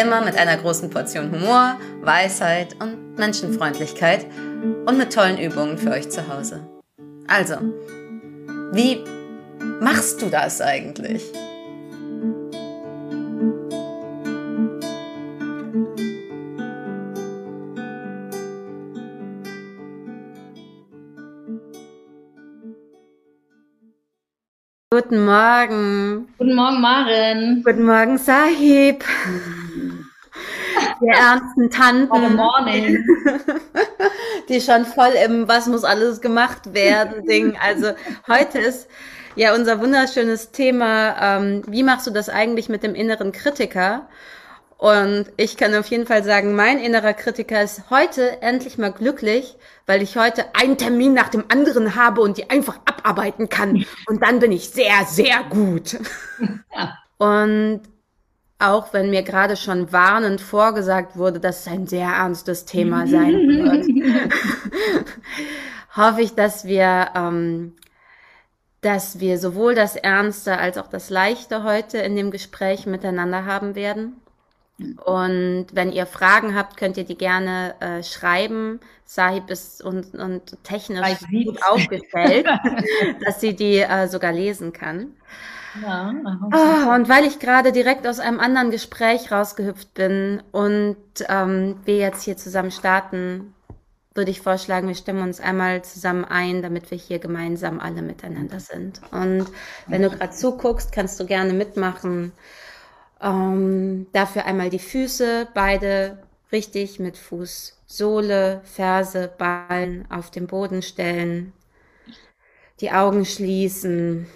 Immer mit einer großen Portion Humor, Weisheit und Menschenfreundlichkeit und mit tollen Übungen für euch zu Hause. Also, wie machst du das eigentlich? Guten Morgen. Guten Morgen, Maren. Guten Morgen, Sahib. Die ernsten Tanten. Morning. Die schon voll im Was muss alles gemacht werden Ding. Also heute ist ja unser wunderschönes Thema, ähm, wie machst du das eigentlich mit dem inneren Kritiker? Und ich kann auf jeden Fall sagen, mein innerer Kritiker ist heute endlich mal glücklich, weil ich heute einen Termin nach dem anderen habe und die einfach abarbeiten kann. Und dann bin ich sehr, sehr gut. Ja. Und auch wenn mir gerade schon warnend vorgesagt wurde, dass es ein sehr ernstes Thema sein wird, hoffe ich, dass wir, ähm, dass wir sowohl das Ernste als auch das Leichte heute in dem Gespräch miteinander haben werden. Und wenn ihr Fragen habt, könnt ihr die gerne äh, schreiben. Sahib ist und, und technisch gut aufgestellt, dass sie die äh, sogar lesen kann. Ja, oh, und weil ich gerade direkt aus einem anderen Gespräch rausgehüpft bin und ähm, wir jetzt hier zusammen starten, würde ich vorschlagen, wir stimmen uns einmal zusammen ein, damit wir hier gemeinsam alle miteinander sind. Und wenn du gerade zuguckst, kannst du gerne mitmachen. Ähm, dafür einmal die Füße, beide richtig mit Fußsohle, Ferse, Ballen auf den Boden stellen, die Augen schließen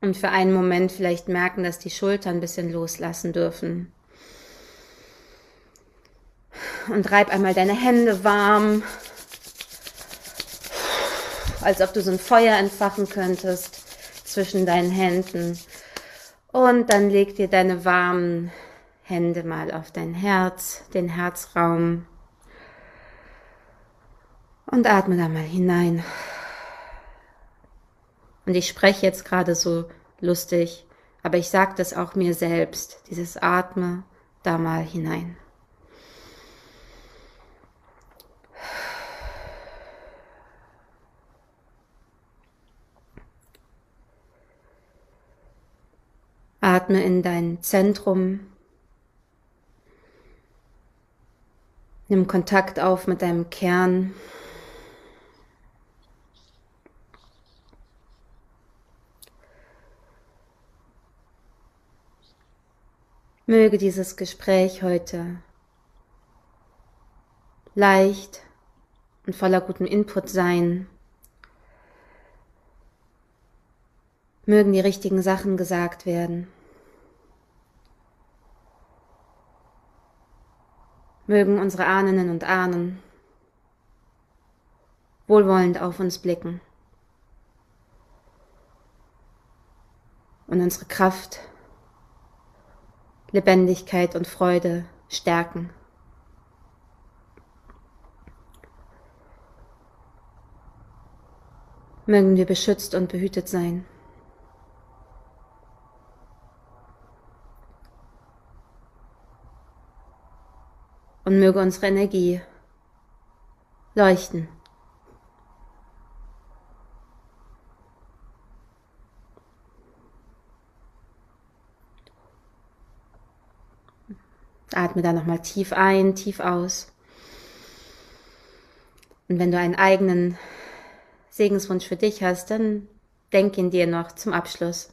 und für einen Moment vielleicht merken, dass die Schultern ein bisschen loslassen dürfen. Und reib einmal deine Hände warm, als ob du so ein Feuer entfachen könntest zwischen deinen Händen. Und dann leg dir deine warmen Hände mal auf dein Herz, den Herzraum. Und atme da mal hinein. Und ich spreche jetzt gerade so lustig, aber ich sage das auch mir selbst, dieses Atme da mal hinein. Atme in dein Zentrum. Nimm Kontakt auf mit deinem Kern. Möge dieses Gespräch heute leicht und voller gutem Input sein. Mögen die richtigen Sachen gesagt werden. Mögen unsere Ahnen und Ahnen wohlwollend auf uns blicken und unsere Kraft Lebendigkeit und Freude stärken. Mögen wir beschützt und behütet sein. Und möge unsere Energie leuchten. Atme da nochmal tief ein, tief aus. Und wenn du einen eigenen Segenswunsch für dich hast, dann denk ihn dir noch zum Abschluss.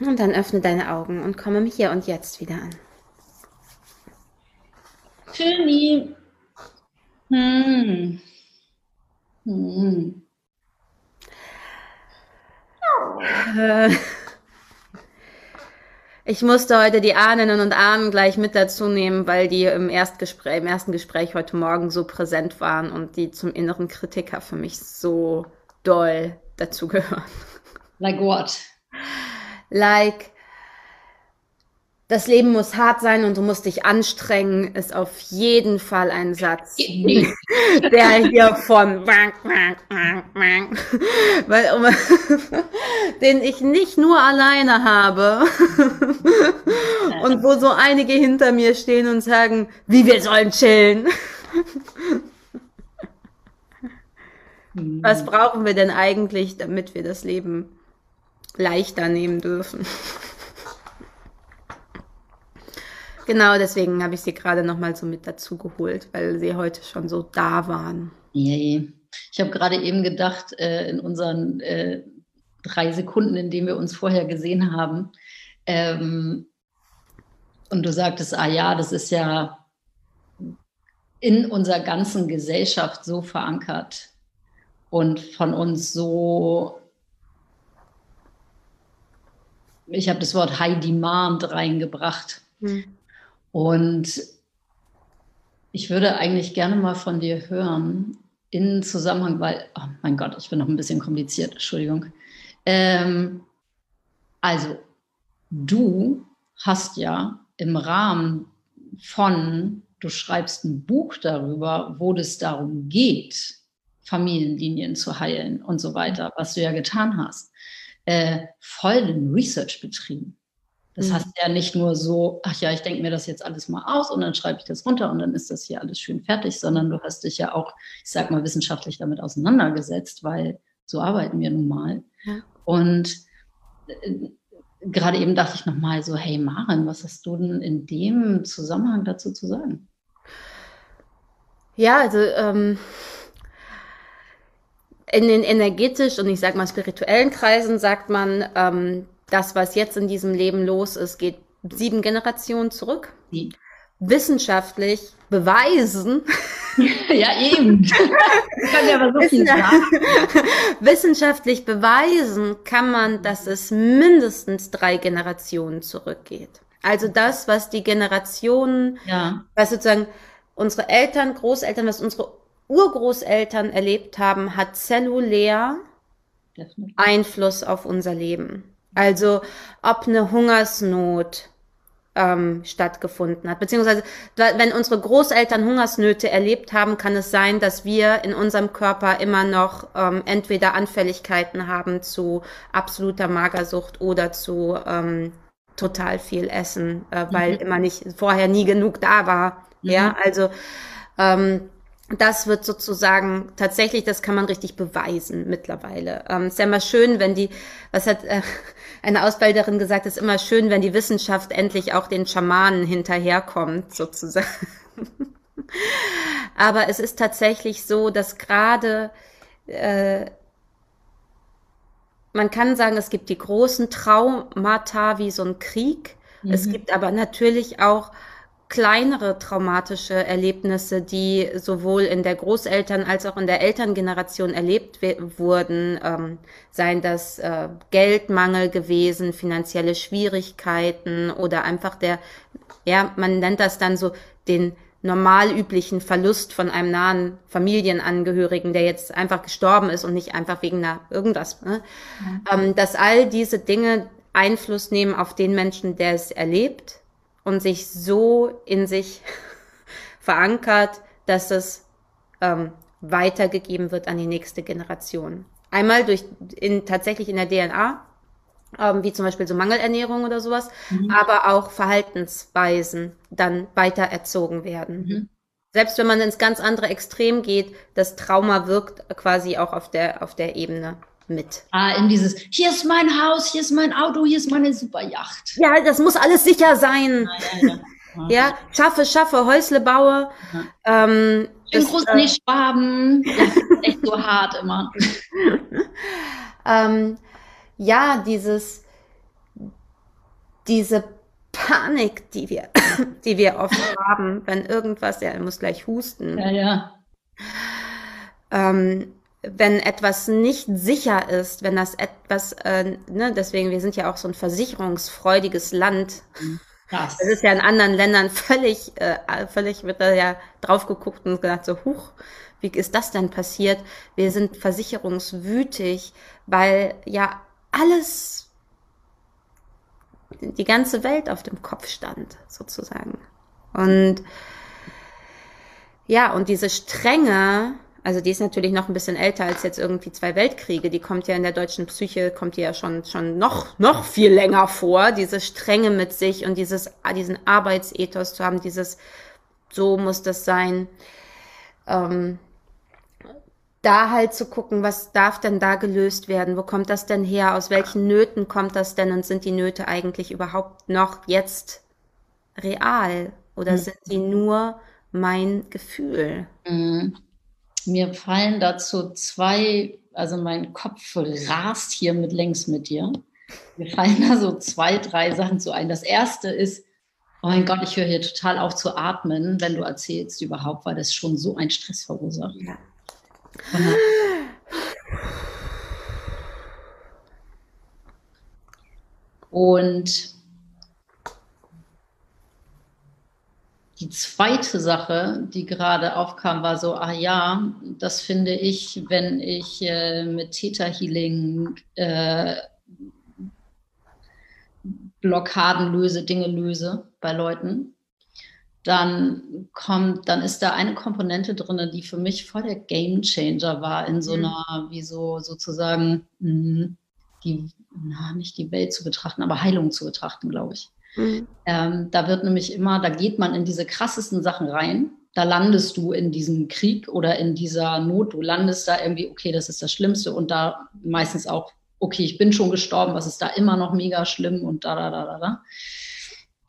Und dann öffne deine Augen und komme hier und jetzt wieder an. Schöni. Hm. Hm. Äh. Ich musste heute die Ahnen und Ahnen gleich mit dazu nehmen, weil die im, Erstgespräch, im ersten Gespräch heute Morgen so präsent waren und die zum inneren Kritiker für mich so doll dazugehören. Like what? Like, das Leben muss hart sein und du musst dich anstrengen, ist auf jeden Fall ein Satz, der hier von weil, den ich nicht nur alleine habe und wo so einige hinter mir stehen und sagen, wie wir sollen chillen. Was brauchen wir denn eigentlich, damit wir das Leben leichter nehmen dürfen? Genau, deswegen habe ich sie gerade noch mal so mit dazu geholt, weil sie heute schon so da waren. Yay. Ich habe gerade eben gedacht, äh, in unseren äh, drei Sekunden, in denen wir uns vorher gesehen haben, ähm, und du sagtest, ah ja, das ist ja in unserer ganzen Gesellschaft so verankert und von uns so, ich habe das Wort High Demand reingebracht. Hm. Und ich würde eigentlich gerne mal von dir hören, in Zusammenhang, weil, oh mein Gott, ich bin noch ein bisschen kompliziert, Entschuldigung. Ähm, also, du hast ja im Rahmen von, du schreibst ein Buch darüber, wo es darum geht, Familienlinien zu heilen und so weiter, was du ja getan hast, äh, voll den Research betrieben. Das mhm. heißt ja nicht nur so, ach ja, ich denke mir das jetzt alles mal aus und dann schreibe ich das runter und dann ist das hier alles schön fertig, sondern du hast dich ja auch, ich sag mal, wissenschaftlich damit auseinandergesetzt, weil so arbeiten wir nun mal. Ja. Und äh, gerade eben dachte ich nochmal so, hey Maren, was hast du denn in dem Zusammenhang dazu zu sagen? Ja, also ähm, in den energetisch und ich sag mal spirituellen Kreisen sagt man, ähm, das, was jetzt in diesem Leben los ist, geht sieben Generationen zurück. Mhm. Wissenschaftlich beweisen. Ja, eben. Ich kann ja aber so viel sagen. Wissenschaftlich beweisen kann man, dass es mindestens drei Generationen zurückgeht. Also das, was die Generationen, ja. was sozusagen unsere Eltern, Großeltern, was unsere Urgroßeltern erlebt haben, hat zellulär Einfluss auf unser Leben. Also ob eine Hungersnot ähm, stattgefunden hat. Beziehungsweise, wenn unsere Großeltern Hungersnöte erlebt haben, kann es sein, dass wir in unserem Körper immer noch ähm, entweder Anfälligkeiten haben zu absoluter Magersucht oder zu ähm, total viel Essen, äh, weil mhm. immer nicht vorher nie genug da war. Mhm. Ja, also ähm, das wird sozusagen tatsächlich, das kann man richtig beweisen mittlerweile. Ähm, ist ja immer schön, wenn die, was hat äh, eine Ausbilderin gesagt, ist immer schön, wenn die Wissenschaft endlich auch den Schamanen hinterherkommt, sozusagen. Aber es ist tatsächlich so, dass gerade äh, man kann sagen, es gibt die großen Traumata wie so ein Krieg. Mhm. Es gibt aber natürlich auch kleinere traumatische Erlebnisse, die sowohl in der Großeltern- als auch in der Elterngeneration erlebt wurden, ähm, seien das äh, Geldmangel gewesen, finanzielle Schwierigkeiten oder einfach der, ja, man nennt das dann so den normal üblichen Verlust von einem nahen Familienangehörigen, der jetzt einfach gestorben ist und nicht einfach wegen einer irgendwas, ne? Ja. ähm, dass all diese Dinge Einfluss nehmen auf den Menschen, der es erlebt und sich so in sich verankert, dass es ähm, weitergegeben wird an die nächste Generation. Einmal durch in, tatsächlich in der DNA, ähm, wie zum Beispiel so Mangelernährung oder sowas, mhm. aber auch Verhaltensweisen dann weiter erzogen werden. Mhm. Selbst wenn man ins ganz andere Extrem geht, das Trauma wirkt quasi auch auf der, auf der Ebene mit. Ah, in dieses, hier ist mein Haus, hier ist mein Auto, hier ist meine Superjacht. Ja, das muss alles sicher sein. Ja, ja, ja. ja schaffe, schaffe, Häusle baue. Ja. Ähm, Schön groß äh, nicht Schwaben. Das ist echt so hart immer. ähm, ja, dieses, diese Panik, die wir, die wir oft haben, wenn irgendwas, ja, er muss gleich husten. Ja, ja. Ähm, wenn etwas nicht sicher ist, wenn das etwas, äh, ne, deswegen, wir sind ja auch so ein versicherungsfreudiges Land. Krass. Das ist ja in anderen Ländern völlig, äh, völlig wird da ja drauf geguckt und gesagt so, huch, wie ist das denn passiert? Wir sind versicherungswütig, weil ja alles, die ganze Welt auf dem Kopf stand, sozusagen. Und ja, und diese Strenge, also die ist natürlich noch ein bisschen älter als jetzt irgendwie zwei Weltkriege. Die kommt ja in der deutschen Psyche, kommt die ja schon, schon noch, noch viel länger vor. Diese Strenge mit sich und dieses, diesen Arbeitsethos zu haben, dieses, so muss das sein. Ähm, da halt zu gucken, was darf denn da gelöst werden? Wo kommt das denn her? Aus welchen Nöten kommt das denn? Und sind die Nöte eigentlich überhaupt noch jetzt real? Oder mhm. sind sie nur mein Gefühl? Mhm. Mir fallen dazu zwei, also mein Kopf rast hier mit längs mit dir. Mir fallen da so zwei, drei Sachen zu ein. Das erste ist, oh mein Gott, ich höre hier total auf zu atmen, wenn du erzählst überhaupt, weil das schon so einen Stress verursacht. Ja. Und die zweite Sache, die gerade aufkam, war so, ah ja, das finde ich, wenn ich äh, mit Theta Healing äh, Blockaden löse, Dinge löse bei Leuten, dann kommt, dann ist da eine Komponente drin, die für mich voll der Game Changer war, in so mhm. einer, wie so sozusagen, mh, die, na, nicht die Welt zu betrachten, aber Heilung zu betrachten, glaube ich. Mhm. Ähm, da wird nämlich immer, da geht man in diese krassesten Sachen rein. Da landest du in diesem Krieg oder in dieser Not. Du landest da irgendwie, okay, das ist das Schlimmste. Und da meistens auch, okay, ich bin schon gestorben, was ist da immer noch mega schlimm und da, da, da, da, da.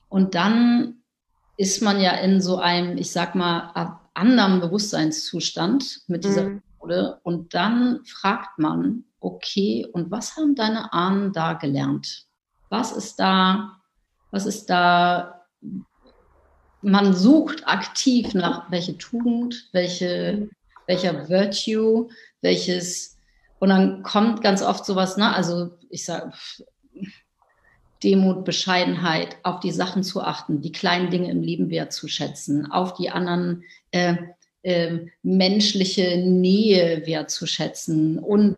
Und dann ist man ja in so einem, ich sag mal, anderen Bewusstseinszustand mit dieser mhm. Methode. Und dann fragt man, okay, und was haben deine Ahnen da gelernt? Was ist da, was ist da, man sucht aktiv nach welche Tugend, welche, welcher Virtue, welches, und dann kommt ganz oft sowas, ne, also ich sage, Demut, Bescheidenheit, auf die Sachen zu achten, die kleinen Dinge im Leben wertzuschätzen, auf die anderen äh, äh, menschliche Nähe wertzuschätzen und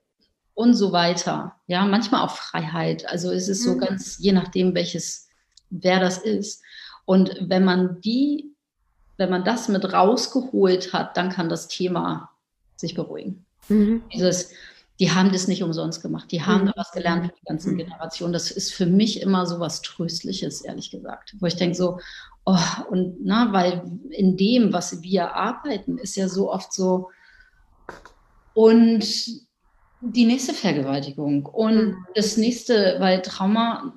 und so weiter. Ja, manchmal auch Freiheit. Also es ist so mhm. ganz, je nachdem, welches, wer das ist. Und wenn man die, wenn man das mit rausgeholt hat, dann kann das Thema sich beruhigen. Mhm. Dieses, die haben das nicht umsonst gemacht. Die haben mhm. da was gelernt für die ganzen mhm. Generationen. Das ist für mich immer so was Tröstliches, ehrlich gesagt. Wo ich denke so, oh, und na, weil in dem, was wir arbeiten, ist ja so oft so, und die nächste Vergewaltigung und mhm. das nächste, weil Trauma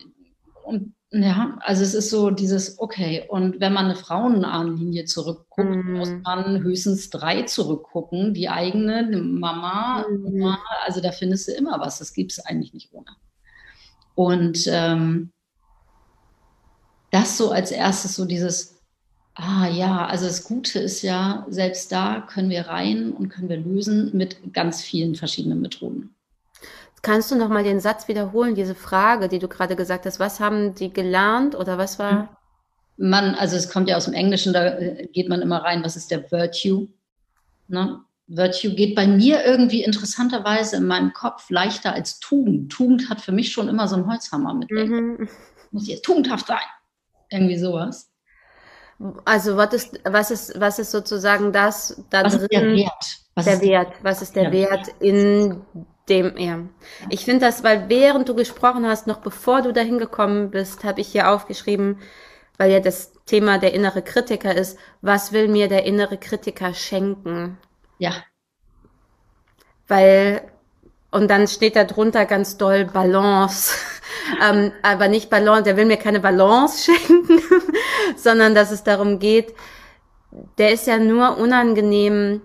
und ja, also es ist so dieses, okay, und wenn man eine Frauenahnenlinie zurückguckt, mhm. muss man höchstens drei zurückgucken. Die eigene, die Mama, mhm. Mama, also da findest du immer was. Das gibt es eigentlich nicht ohne. Und ähm, das so als erstes, so dieses, ah ja, also das Gute ist ja, selbst da können wir rein und können wir lösen mit ganz vielen verschiedenen Methoden. Kannst du noch mal den Satz wiederholen, diese Frage, die du gerade gesagt hast? Was haben die gelernt oder was war? Man, also es kommt ja aus dem Englischen, da äh, geht man immer rein, was ist der Virtue? Ne? Virtue geht bei mir irgendwie interessanterweise in meinem Kopf leichter als Tugend. Tugend hat für mich schon immer so einen Holzhammer mit. Mhm. Muss jetzt tugendhaft sein. Irgendwie sowas. Also was ist, was ist, was ist sozusagen das da was drin? Ist der Wert? Was der ist Wert. Was ist der, der Wert in dem, ja. Ich finde das, weil während du gesprochen hast, noch bevor du dahin gekommen bist, habe ich hier aufgeschrieben, weil ja das Thema der innere Kritiker ist, was will mir der innere Kritiker schenken? Ja. Weil, und dann steht da drunter ganz doll Balance. ähm, aber nicht Balance, der will mir keine Balance schenken, sondern dass es darum geht, der ist ja nur unangenehm,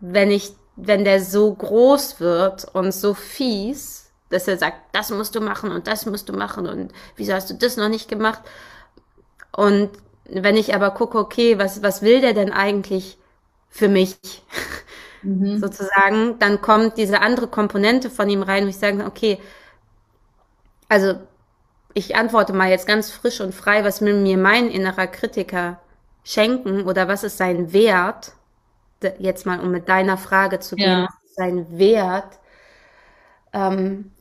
wenn ich wenn der so groß wird und so fies, dass er sagt, das musst du machen und das musst du machen und wieso hast du das noch nicht gemacht? Und wenn ich aber gucke, okay, was, was will der denn eigentlich für mich? mhm. sozusagen, dann kommt diese andere Komponente von ihm rein, wo ich sage, okay, also ich antworte mal jetzt ganz frisch und frei, was will mir mein innerer Kritiker schenken oder was ist sein Wert? Jetzt mal, um mit deiner Frage zu gehen, ja. sein Wert? Ähm,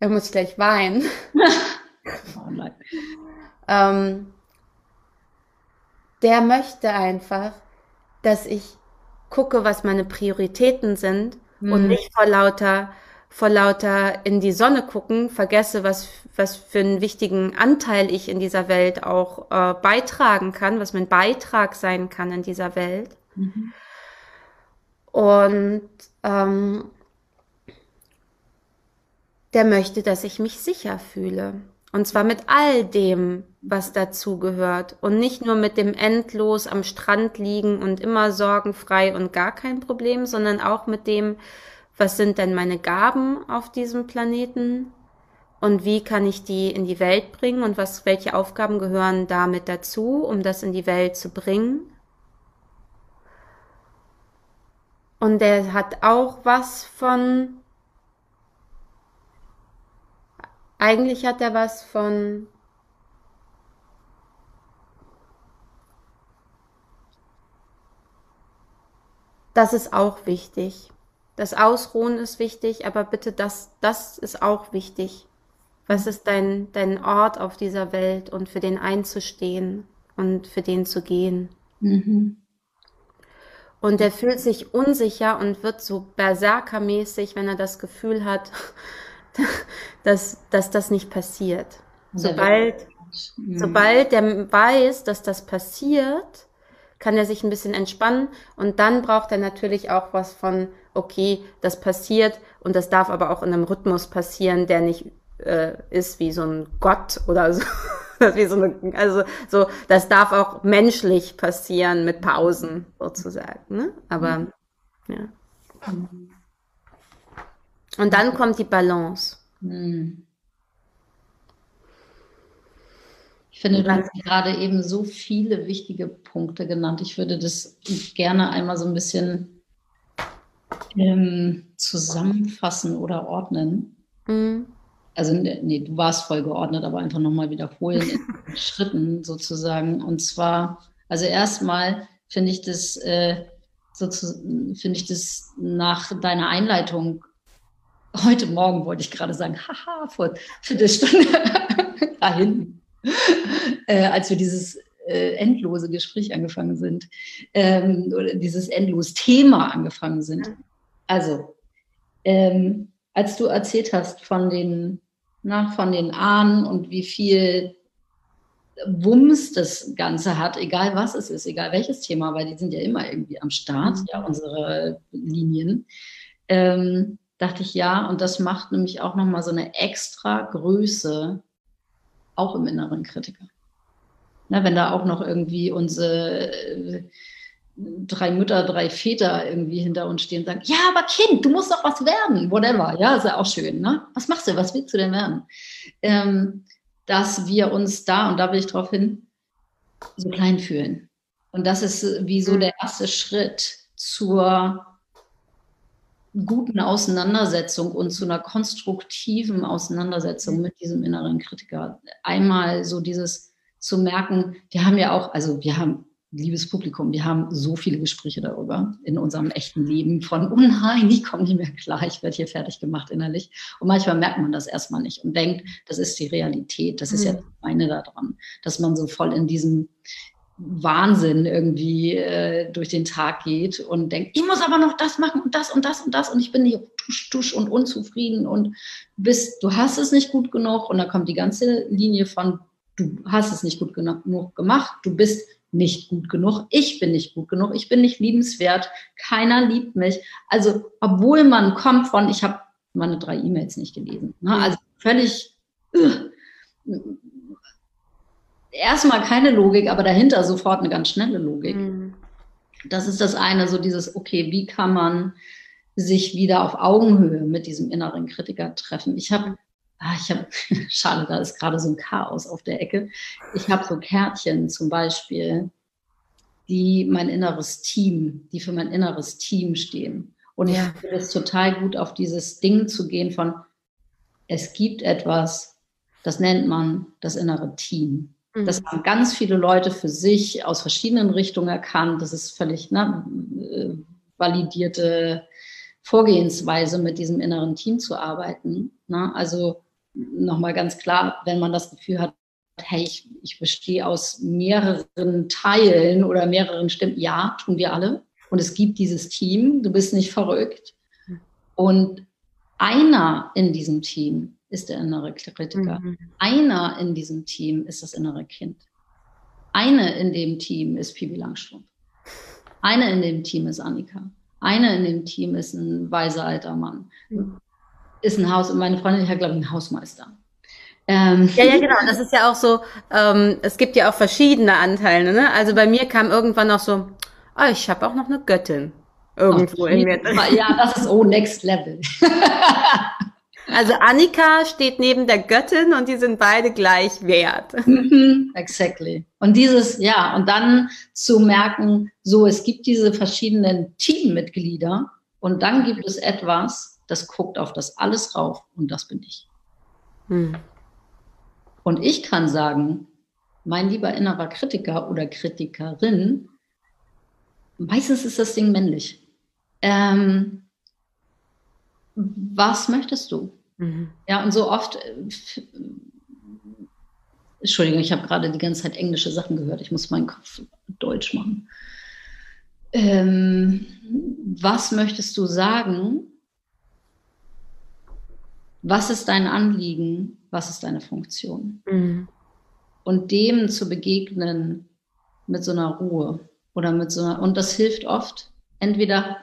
er muss gleich weinen. oh nein. ähm, der möchte einfach, dass ich gucke, was meine Prioritäten sind mhm. und nicht vor lauter vor lauter in die Sonne gucken, vergesse, was, was für einen wichtigen Anteil ich in dieser Welt auch äh, beitragen kann, was mein Beitrag sein kann in dieser Welt. Mhm. Und ähm, der möchte, dass ich mich sicher fühle. Und zwar mit all dem, was dazugehört. Und nicht nur mit dem endlos am Strand liegen und immer sorgenfrei und gar kein Problem, sondern auch mit dem, was sind denn meine Gaben auf diesem Planeten und wie kann ich die in die Welt bringen und was, welche Aufgaben gehören damit dazu, um das in die Welt zu bringen. Und der hat auch was von, eigentlich hat er was von das ist auch wichtig. Das Ausruhen ist wichtig, aber bitte das, das ist auch wichtig. Was ist dein, dein Ort auf dieser Welt und für den einzustehen und für den zu gehen? Mhm. Und er fühlt sich unsicher und wird so berserkermäßig, wenn er das Gefühl hat, dass, dass das nicht passiert. Sobald, mhm. sobald er weiß, dass das passiert, kann er sich ein bisschen entspannen und dann braucht er natürlich auch was von okay, das passiert und das darf aber auch in einem Rhythmus passieren, der nicht äh, ist wie so ein Gott oder so. wie so eine, also so, das darf auch menschlich passieren mit Pausen sozusagen. Ne? Aber mhm. ja. Und dann kommt die Balance. Mhm. Ich finde, du hast gerade eben so viele wichtige Punkte genannt. Ich würde das gerne einmal so ein bisschen ähm, zusammenfassen oder ordnen. Mhm. Also, nee, du warst voll geordnet, aber einfach nochmal wiederholen in Schritten sozusagen. Und zwar, also erstmal finde ich das, äh, finde ich das nach deiner Einleitung heute Morgen wollte ich gerade sagen, haha, vor Viertelstunde dahin, äh, als wir dieses äh, endlose Gespräch angefangen sind, ähm, oder dieses endlose Thema angefangen sind. Also, ähm, als du erzählt hast von den, na, von den Ahnen und wie viel Wumms das Ganze hat, egal was es ist, egal welches Thema, weil die sind ja immer irgendwie am Start, mhm. ja, unsere Linien, ähm, dachte ich ja, und das macht nämlich auch nochmal so eine extra Größe, auch im inneren Kritiker. Na, wenn da auch noch irgendwie unsere äh, drei Mütter, drei Väter irgendwie hinter uns stehen und sagen, ja, aber Kind, du musst doch was werden, whatever. Ja, ist ja auch schön, ne? Was machst du, was willst du denn werden? Ähm, dass wir uns da, und da will ich drauf hin, so klein fühlen. Und das ist wie so mhm. der erste Schritt zur guten Auseinandersetzung und zu einer konstruktiven Auseinandersetzung mit diesem inneren Kritiker. Einmal so dieses zu merken, wir haben ja auch, also wir haben liebes Publikum, wir haben so viele Gespräche darüber in unserem echten Leben von, oh nein, ich komme nicht mehr klar, ich werde hier fertig gemacht innerlich. Und manchmal merkt man das erstmal nicht und denkt, das ist die Realität, das ist mhm. ja das meine daran, dass man so voll in diesem Wahnsinn irgendwie äh, durch den Tag geht und denkt, ich muss aber noch das machen und das und das und das und ich bin nicht tusch, tusch und unzufrieden und bist, du hast es nicht gut genug und dann kommt die ganze Linie von, du hast es nicht gut genug gemacht, du bist nicht gut genug, ich bin nicht gut genug, ich bin nicht liebenswert, keiner liebt mich. Also, obwohl man kommt von, ich habe meine drei E-Mails nicht gelesen. Ne? Also völlig uh, erstmal keine Logik, aber dahinter sofort eine ganz schnelle Logik. Mhm. Das ist das eine, so dieses, okay, wie kann man sich wieder auf Augenhöhe mit diesem inneren Kritiker treffen? Ich habe ah, ich habe, schade, da ist gerade so ein Chaos auf der Ecke. Ich habe so Kärtchen zum Beispiel, die mein inneres Team, die für mein inneres Team stehen. Und ja. ich finde es total gut, auf dieses Ding zu gehen von, es gibt etwas, das nennt man das innere Team. Mhm. Das haben ganz viele Leute für sich aus verschiedenen Richtungen erkannt. Das ist völlig ne, äh, validierte Vorgehensweise, mit diesem inneren Team zu arbeiten. Ne? Also nochmal ganz klar, wenn man das Gefühl hat, hey, ich, ich bestehe aus mehreren Teilen oder mehreren Stimmen. Ja, tun wir alle. Und es gibt dieses Team, du bist nicht verrückt. Und einer in diesem Team ist der innere Kritiker. Mhm. Einer in diesem Team ist das innere Kind. Eine in dem Team ist Pibi Langstrumpf. Eine in dem Team ist Annika. Eine in dem Team ist ein weiser alter Mann. Mhm. Ist ein Haus, und meine Freundin hat, glaube ich, einen Hausmeister. Ähm. Ja, ja, genau. Das ist ja auch so, ähm, es gibt ja auch verschiedene Anteile. Ne? Also bei mir kam irgendwann noch so, oh, ich habe auch noch eine Göttin irgendwo in mir. Ja, das ist oh, next level. also Annika steht neben der Göttin und die sind beide gleich wert. Mhm, exactly. Und dieses, ja, und dann zu merken, so, es gibt diese verschiedenen Teammitglieder und dann gibt es etwas, das guckt auf das alles rauf und das bin ich. Hm. Und ich kann sagen, mein lieber innerer Kritiker oder Kritikerin, meistens ist das Ding männlich. Ähm, was möchtest du? Mhm. Ja, und so oft, äh, Entschuldigung, ich habe gerade die ganze Zeit englische Sachen gehört. Ich muss meinen Kopf deutsch machen. Ähm, was möchtest du sagen? Was ist dein Anliegen? was ist deine Funktion? Mhm. Und dem zu begegnen mit so einer Ruhe oder mit so einer, und das hilft oft. Entweder,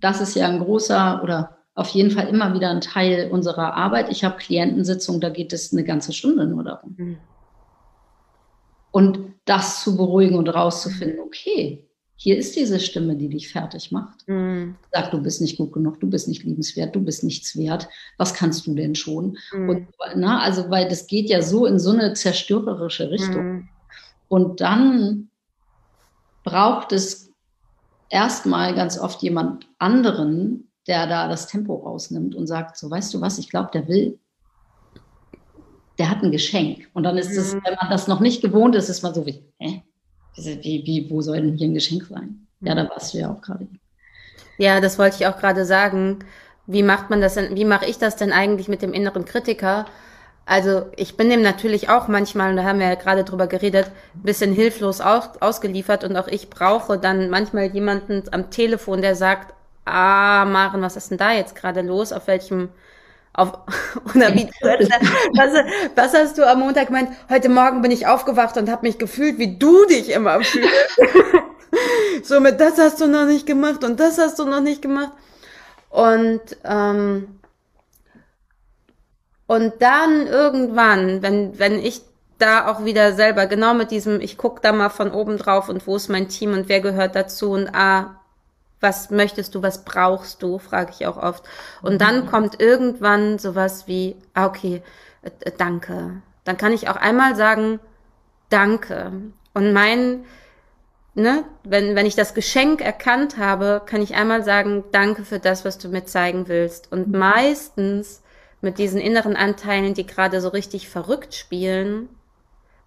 das ist ja ein großer oder auf jeden Fall immer wieder ein Teil unserer Arbeit. Ich habe Klientensitzungen, da geht es eine ganze Stunde nur darum. Mhm. Und das zu beruhigen und rauszufinden, okay, hier ist diese Stimme, die dich fertig macht. Mhm. Sag, du bist nicht gut genug, du bist nicht liebenswert, du bist nichts wert. Was kannst du denn schon? Mhm. Und, na, also, weil das geht ja so in so eine zerstörerische Richtung. Mhm. Und dann braucht es erstmal ganz oft jemand anderen, der da das Tempo rausnimmt und sagt, so weißt du was, ich glaube, der will, der hat ein Geschenk. Und dann ist es, mhm. wenn man das noch nicht gewohnt ist, ist man so wie, hä? Wie, wie, wo soll denn hier ein Geschenk sein? Ja, da warst du ja auch gerade. Ja, das wollte ich auch gerade sagen. Wie macht man das denn, wie mache ich das denn eigentlich mit dem inneren Kritiker? Also ich bin dem natürlich auch manchmal, und da haben wir ja gerade drüber geredet, ein bisschen hilflos aus, ausgeliefert und auch ich brauche dann manchmal jemanden am Telefon, der sagt, ah, Maren, was ist denn da jetzt gerade los? Auf welchem auf, oder wie was, was hast du am Montag gemeint? Heute Morgen bin ich aufgewacht und habe mich gefühlt, wie du dich immer fühlst. so mit das hast du noch nicht gemacht und das hast du noch nicht gemacht. Und ähm, und dann irgendwann, wenn wenn ich da auch wieder selber genau mit diesem, ich guck da mal von oben drauf und wo ist mein Team und wer gehört dazu und ah, was möchtest du, was brauchst du, frage ich auch oft. Und dann mhm. kommt irgendwann sowas wie, ah, okay, äh, danke. Dann kann ich auch einmal sagen, danke. Und mein, ne, wenn, wenn ich das Geschenk erkannt habe, kann ich einmal sagen, danke für das, was du mir zeigen willst. Und mhm. meistens mit diesen inneren Anteilen, die gerade so richtig verrückt spielen,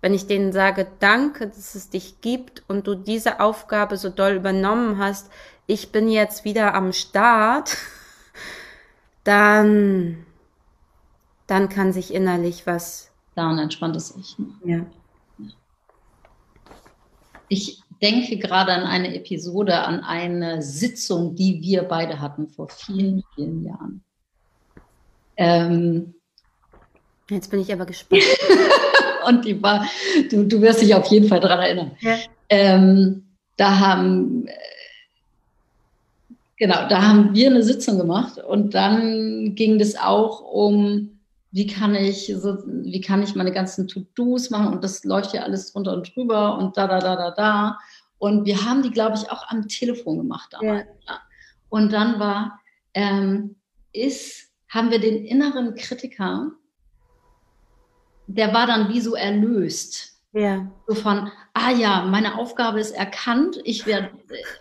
wenn ich denen sage, danke, dass es dich gibt und du diese Aufgabe so doll übernommen hast, ich bin jetzt wieder am Start, dann, dann kann sich innerlich was. Dann entspannt es sich. Ne? Ja. Ich denke gerade an eine Episode, an eine Sitzung, die wir beide hatten vor vielen, vielen Jahren. Ähm, Jetzt bin ich aber gespannt. Und die war, du, du wirst dich auf jeden Fall daran erinnern. Ja. Ähm, da haben Genau, da haben wir eine Sitzung gemacht und dann ging es auch um, wie kann ich so, wie kann ich meine ganzen To-Dos machen und das läuft ja alles drunter und drüber und da, da, da, da, da. Und wir haben die, glaube ich, auch am Telefon gemacht damals. Ja. Und dann war, ähm, ist, haben wir den inneren Kritiker, der war dann wie so erlöst Ja. So von, ah ja, meine Aufgabe ist erkannt, ich werde,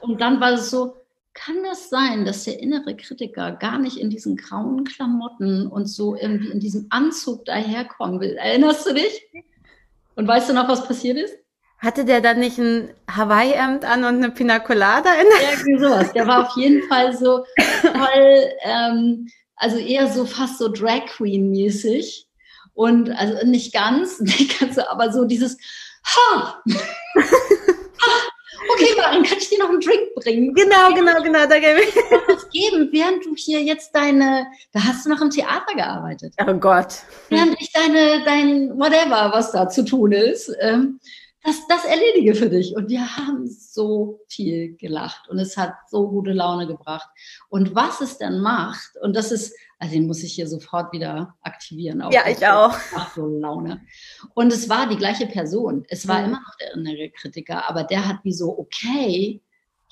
und dann war es so, kann das sein, dass der innere Kritiker gar nicht in diesen grauen Klamotten und so irgendwie in diesem Anzug daherkommen will? Erinnerst du dich? Und weißt du noch, was passiert ist? Hatte der dann nicht ein Hawaii-Hemd an und eine Pina Colada in der? Irgendwie sowas. Der war auf jeden Fall so voll, ähm, also eher so fast so Drag Queen-mäßig. Und also nicht ganz, nicht ganz so, aber so dieses Ha! okay, Maren, kann ich dir noch einen Drink bringen? Genau, genau, genau, da gebe ich. was geben, während du hier jetzt deine, da hast du noch im Theater gearbeitet. Oh Gott. Während ich deine, dein whatever, was da zu tun ist, ähm, das, das erledige für dich. Und wir haben so viel gelacht und es hat so gute Laune gebracht. Und was es dann macht, und das ist, also den muss ich hier sofort wieder aktivieren. Auch ja, ich auch. Macht so Laune. Und es war die gleiche Person. Es war mhm. immer noch der innere Kritiker, aber der hat wie so, okay,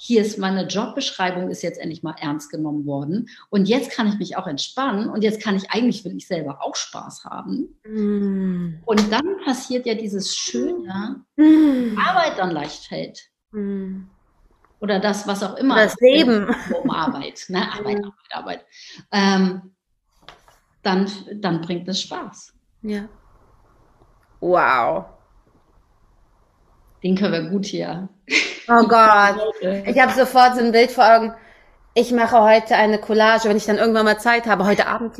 hier ist meine Jobbeschreibung ist jetzt endlich mal ernst genommen worden und jetzt kann ich mich auch entspannen und jetzt kann ich eigentlich will ich selber auch Spaß haben. Mm. Und dann passiert ja dieses schöne mm. Arbeit dann leicht fällt. Mm. Oder das, was auch immer. Das Leben. Um Arbeit, ne? Arbeit, Arbeit, Arbeit. Ähm, dann, dann bringt es Spaß. Ja. Wow. Den können wir gut hier Oh Gott. Ich habe sofort so ein Bild vor Augen. Ich mache heute eine Collage, wenn ich dann irgendwann mal Zeit habe, heute Abend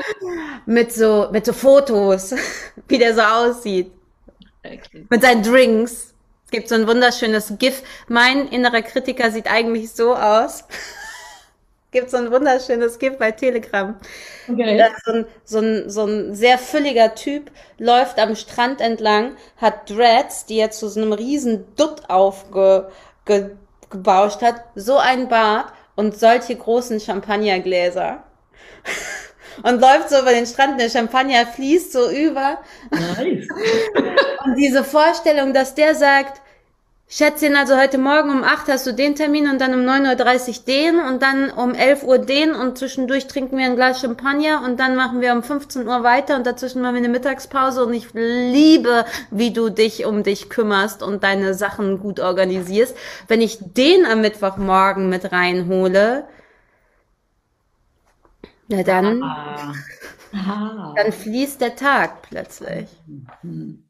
mit so mit so Fotos, wie der so aussieht. Okay. Mit seinen Drinks. Es gibt so ein wunderschönes GIF. Mein innerer Kritiker sieht eigentlich so aus gibt so ein wunderschönes GIF bei Telegram. Okay. So ein, so, ein, so ein sehr fülliger Typ läuft am Strand entlang, hat Dreads, die er zu so einem riesen Dutt aufgebauscht hat, so ein Bart und solche großen Champagnergläser. und läuft so über den Strand, der Champagner fließt so über. Nice. und diese Vorstellung, dass der sagt, Schätzchen, also heute Morgen um 8 hast du den Termin und dann um 9.30 Uhr den und dann um 11 Uhr den und zwischendurch trinken wir ein Glas Champagner und dann machen wir um 15 Uhr weiter und dazwischen machen wir eine Mittagspause und ich liebe, wie du dich um dich kümmerst und deine Sachen gut organisierst. Wenn ich den am Mittwochmorgen mit reinhole, na dann, ah. Dann fließt der Tag plötzlich. Mhm.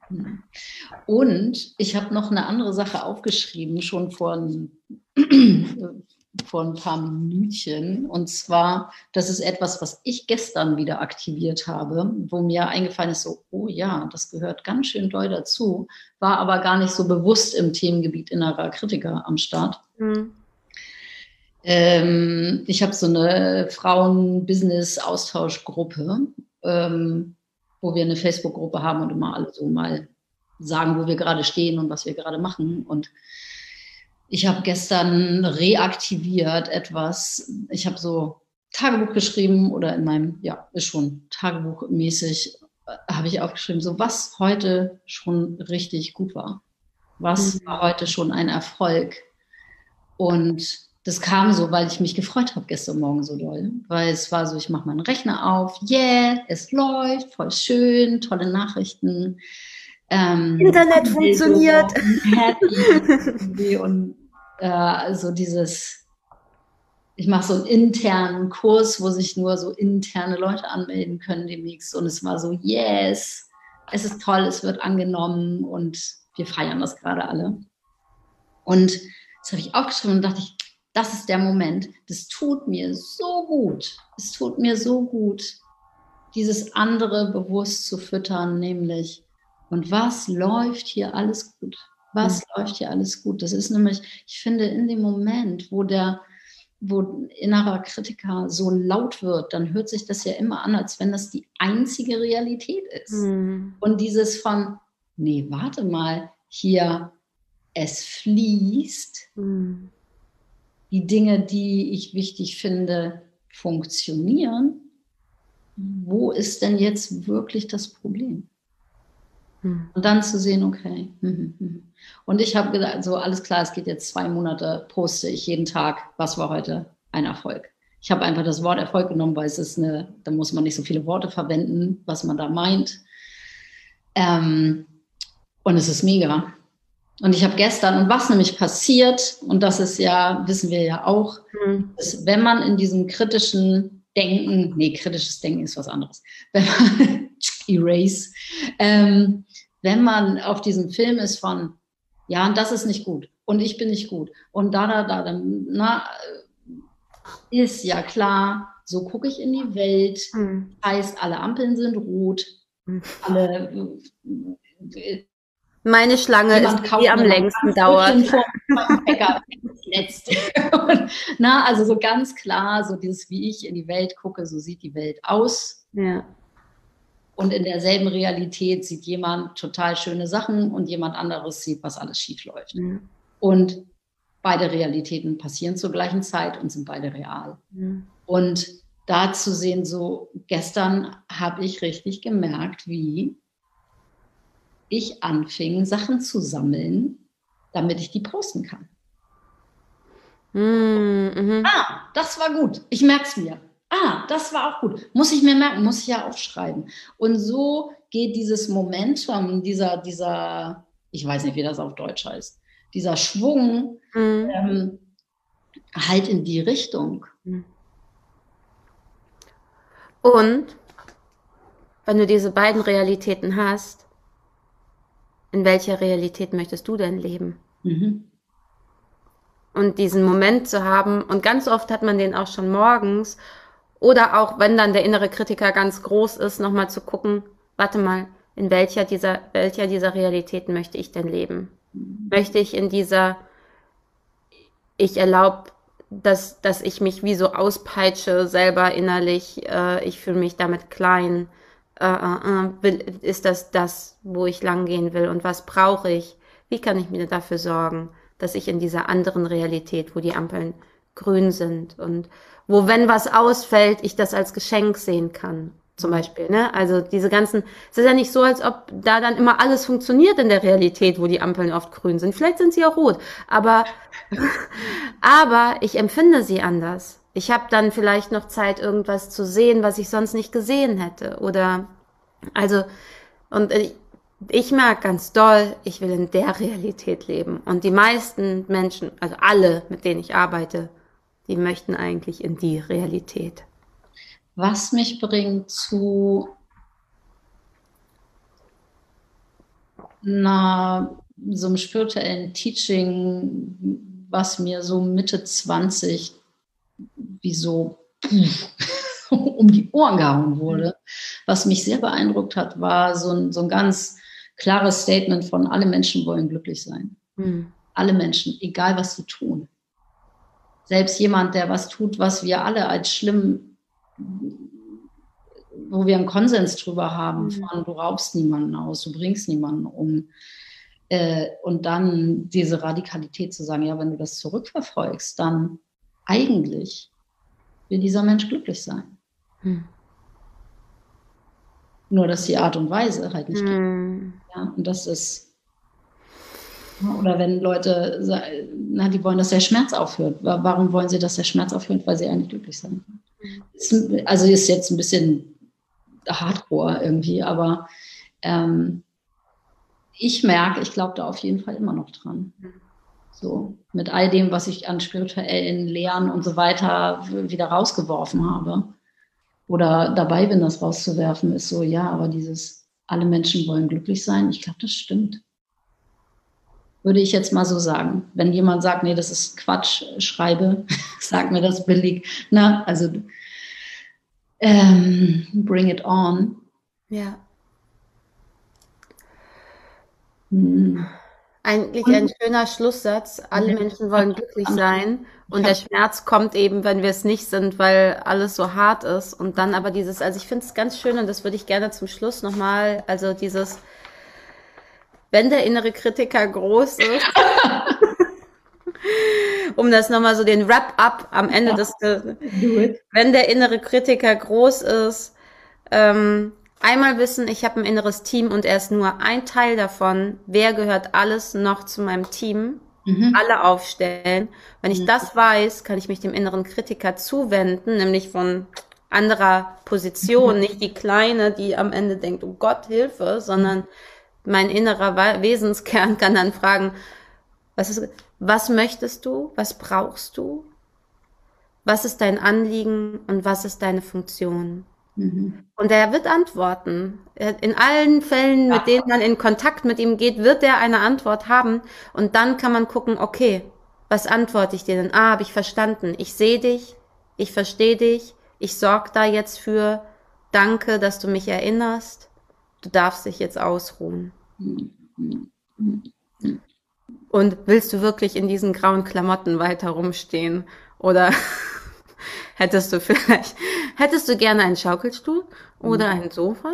Und ich habe noch eine andere Sache aufgeschrieben, schon vor ein, vor ein paar Minütchen. Und zwar, das ist etwas, was ich gestern wieder aktiviert habe, wo mir eingefallen ist, so, oh ja, das gehört ganz schön doll dazu, war aber gar nicht so bewusst im Themengebiet innerer Kritiker am Start. Mhm. Ähm, ich habe so eine Frauen-Business-Austauschgruppe. Ähm, wo wir eine Facebook-Gruppe haben und immer alle so mal sagen, wo wir gerade stehen und was wir gerade machen. Und ich habe gestern reaktiviert etwas. Ich habe so Tagebuch geschrieben oder in meinem, ja, ist schon Tagebuchmäßig, äh, habe ich aufgeschrieben, so was heute schon richtig gut war. Was mhm. war heute schon ein Erfolg? Und das kam so, weil ich mich gefreut habe gestern Morgen so doll. Weil es war so, ich mache meinen Rechner auf, yeah, es läuft, voll schön, tolle Nachrichten. Ähm, Internet funktioniert. Happy und äh, so dieses, ich mache so einen internen Kurs, wo sich nur so interne Leute anmelden können demnächst. Und es war so, yes, es ist toll, es wird angenommen und wir feiern das gerade alle. Und das habe ich aufgeschrieben und dachte ich, das ist der Moment. Das tut mir so gut. Es tut mir so gut, dieses andere bewusst zu füttern, nämlich, und was läuft hier alles gut? Was mhm. läuft hier alles gut? Das ist nämlich, ich finde, in dem Moment, wo der, wo innerer Kritiker so laut wird, dann hört sich das ja immer an, als wenn das die einzige Realität ist. Mhm. Und dieses von, nee, warte mal, hier, es fließt. Mhm die Dinge, die ich wichtig finde, funktionieren, wo ist denn jetzt wirklich das Problem? Hm. Und dann zu sehen, okay. Hm, hm. Und ich habe gesagt, so alles klar, es geht jetzt zwei Monate, poste ich jeden Tag, was war heute ein Erfolg. Ich habe einfach das Wort Erfolg genommen, weil es ist eine, da muss man nicht so viele Worte verwenden, was man da meint. Ähm, Und es ist mega. Und ich habe gestern, und was nämlich passiert, und das ist ja, wissen wir ja auch, mhm. ist, wenn man in diesem kritischen Denken, nee, kritisches Denken ist was anderes, wenn man, erase, ähm, wenn man auf diesem Film ist von, ja, und das ist nicht gut, und ich bin nicht gut, und da, da, da, dann, na, ist ja klar, so gucke ich in die Welt, mhm. heißt, alle Ampeln sind rot, mhm. alle äh, meine Schlange ist die, am längsten dauert. na, also so ganz klar, so dieses, wie ich in die Welt gucke, so sieht die Welt aus. Ja. Und in derselben Realität sieht jemand total schöne Sachen und jemand anderes sieht, was alles schief läuft. Ja. Und beide Realitäten passieren zur gleichen Zeit und sind beide real. Ja. Und da zu sehen, so gestern habe ich richtig gemerkt, wie ich anfing, Sachen zu sammeln, damit ich die posten kann. Mm, mhm. Ah, das war gut. Ich merke es mir. Ah, das war auch gut. Muss ich mir merken, muss ich ja aufschreiben. Und so geht dieses Momentum, dieser, dieser, ich weiß nicht, wie das auf Deutsch heißt, dieser Schwung mhm. ähm, halt in die Richtung. Und wenn du diese beiden Realitäten hast, in welcher Realität möchtest du denn leben? Mhm. Und diesen Moment zu haben, und ganz oft hat man den auch schon morgens, oder auch wenn dann der innere Kritiker ganz groß ist, nochmal zu gucken, warte mal, in welcher dieser, welcher dieser Realitäten möchte ich denn leben? Mhm. Möchte ich in dieser, ich erlaube, dass, dass ich mich wie so auspeitsche selber innerlich, äh, ich fühle mich damit klein, äh, äh, will, ist das das, wo ich langgehen will und was brauche ich? Wie kann ich mir dafür sorgen, dass ich in dieser anderen Realität, wo die Ampeln grün sind und wo, wenn was ausfällt, ich das als Geschenk sehen kann, zum Beispiel. Ne? Also diese ganzen, es ist ja nicht so, als ob da dann immer alles funktioniert in der Realität, wo die Ampeln oft grün sind. Vielleicht sind sie auch rot, aber, aber ich empfinde sie anders. Ich habe dann vielleicht noch Zeit, irgendwas zu sehen, was ich sonst nicht gesehen hätte. Oder also, und ich, ich merke ganz doll, ich will in der Realität leben. Und die meisten Menschen, also alle, mit denen ich arbeite, die möchten eigentlich in die Realität. Was mich bringt zu einer, so einem spirituellen Teaching, was mir so Mitte 20 wie so um die Ohren gehauen wurde. Was mich sehr beeindruckt hat, war so ein, so ein ganz klares Statement von alle Menschen wollen glücklich sein. Mhm. Alle Menschen, egal was sie tun. Selbst jemand, der was tut, was wir alle als schlimm, wo wir einen Konsens drüber haben, mhm. von du raubst niemanden aus, du bringst niemanden um. Äh, und dann diese Radikalität zu sagen, ja, wenn du das zurückverfolgst, dann eigentlich will dieser Mensch glücklich sein. Hm. Nur, dass die Art und Weise halt nicht hm. geht. Ja, und das ist, oder wenn Leute, na, die wollen, dass der Schmerz aufhört. Warum wollen sie, dass der Schmerz aufhört? Weil sie eigentlich glücklich sein können. Also ist jetzt ein bisschen hardcore irgendwie, aber ähm, ich merke, ich glaube da auf jeden Fall immer noch dran. Hm. So, mit all dem, was ich an spirituellen Lehren und so weiter wieder rausgeworfen habe. Oder dabei bin, das rauszuwerfen, ist so, ja, aber dieses, alle Menschen wollen glücklich sein, ich glaube, das stimmt. Würde ich jetzt mal so sagen. Wenn jemand sagt, nee, das ist Quatsch, schreibe, sag mir das billig. Na, also ähm, bring it on. Ja. Hm. Eigentlich ein schöner Schlusssatz. Alle Menschen wollen glücklich sein. Und der Schmerz kommt eben, wenn wir es nicht sind, weil alles so hart ist. Und dann aber dieses, also ich finde es ganz schön und das würde ich gerne zum Schluss nochmal, also dieses, wenn der innere Kritiker groß ist, um das nochmal so den Wrap-up am Ende des, wenn der innere Kritiker groß ist, ähm, Einmal wissen, ich habe ein inneres Team und er ist nur ein Teil davon. Wer gehört alles noch zu meinem Team? Mhm. Alle aufstellen. Wenn ich mhm. das weiß, kann ich mich dem inneren Kritiker zuwenden, nämlich von anderer Position, mhm. nicht die kleine, die am Ende denkt, oh Gott, Hilfe, sondern mein innerer Wesenskern kann dann fragen, was ist, was möchtest du? Was brauchst du? Was ist dein Anliegen und was ist deine Funktion? Mhm. Und er wird antworten. In allen Fällen, mit denen man in Kontakt mit ihm geht, wird er eine Antwort haben. Und dann kann man gucken, okay, was antworte ich dir denn? Ah, habe ich verstanden. Ich sehe dich, ich verstehe dich, ich sorge da jetzt für. Danke, dass du mich erinnerst. Du darfst dich jetzt ausruhen. Und willst du wirklich in diesen grauen Klamotten weiter rumstehen? Oder hättest du vielleicht, hättest du gerne einen Schaukelstuhl oder ein Sofa?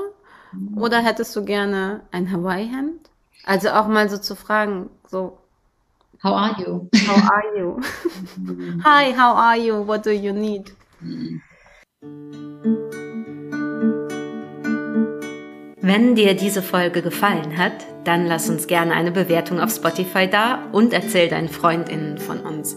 Oder hättest du gerne ein Hawaii-Hemd? Also auch mal so zu fragen, so, How are you? How are you? Hi, how are you? What do you need? Wenn dir diese Folge gefallen hat, dann lass uns gerne eine Bewertung auf Spotify da und erzähl deinen FreundInnen von uns.